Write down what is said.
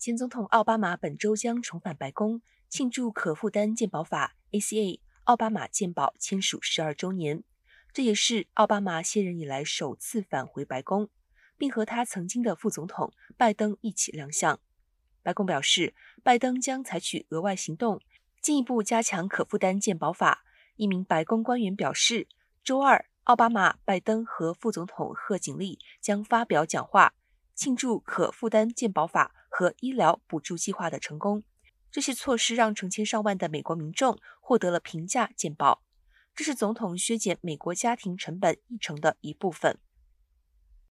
前总统奥巴马本周将重返白宫，庆祝可负担健保法 （ACA） 奥巴马健保签署十二周年。这也是奥巴马卸任以来首次返回白宫，并和他曾经的副总统拜登一起亮相。白宫表示，拜登将采取额外行动，进一步加强可负担健保法。一名白宫官员表示，周二，奥巴马、拜登和副总统贺锦丽将发表讲话，庆祝可负担健保法和医疗补助计划的成功。这些措施让成千上万的美国民众获得了平价健保，这是总统削减美国家庭成本议程的一部分。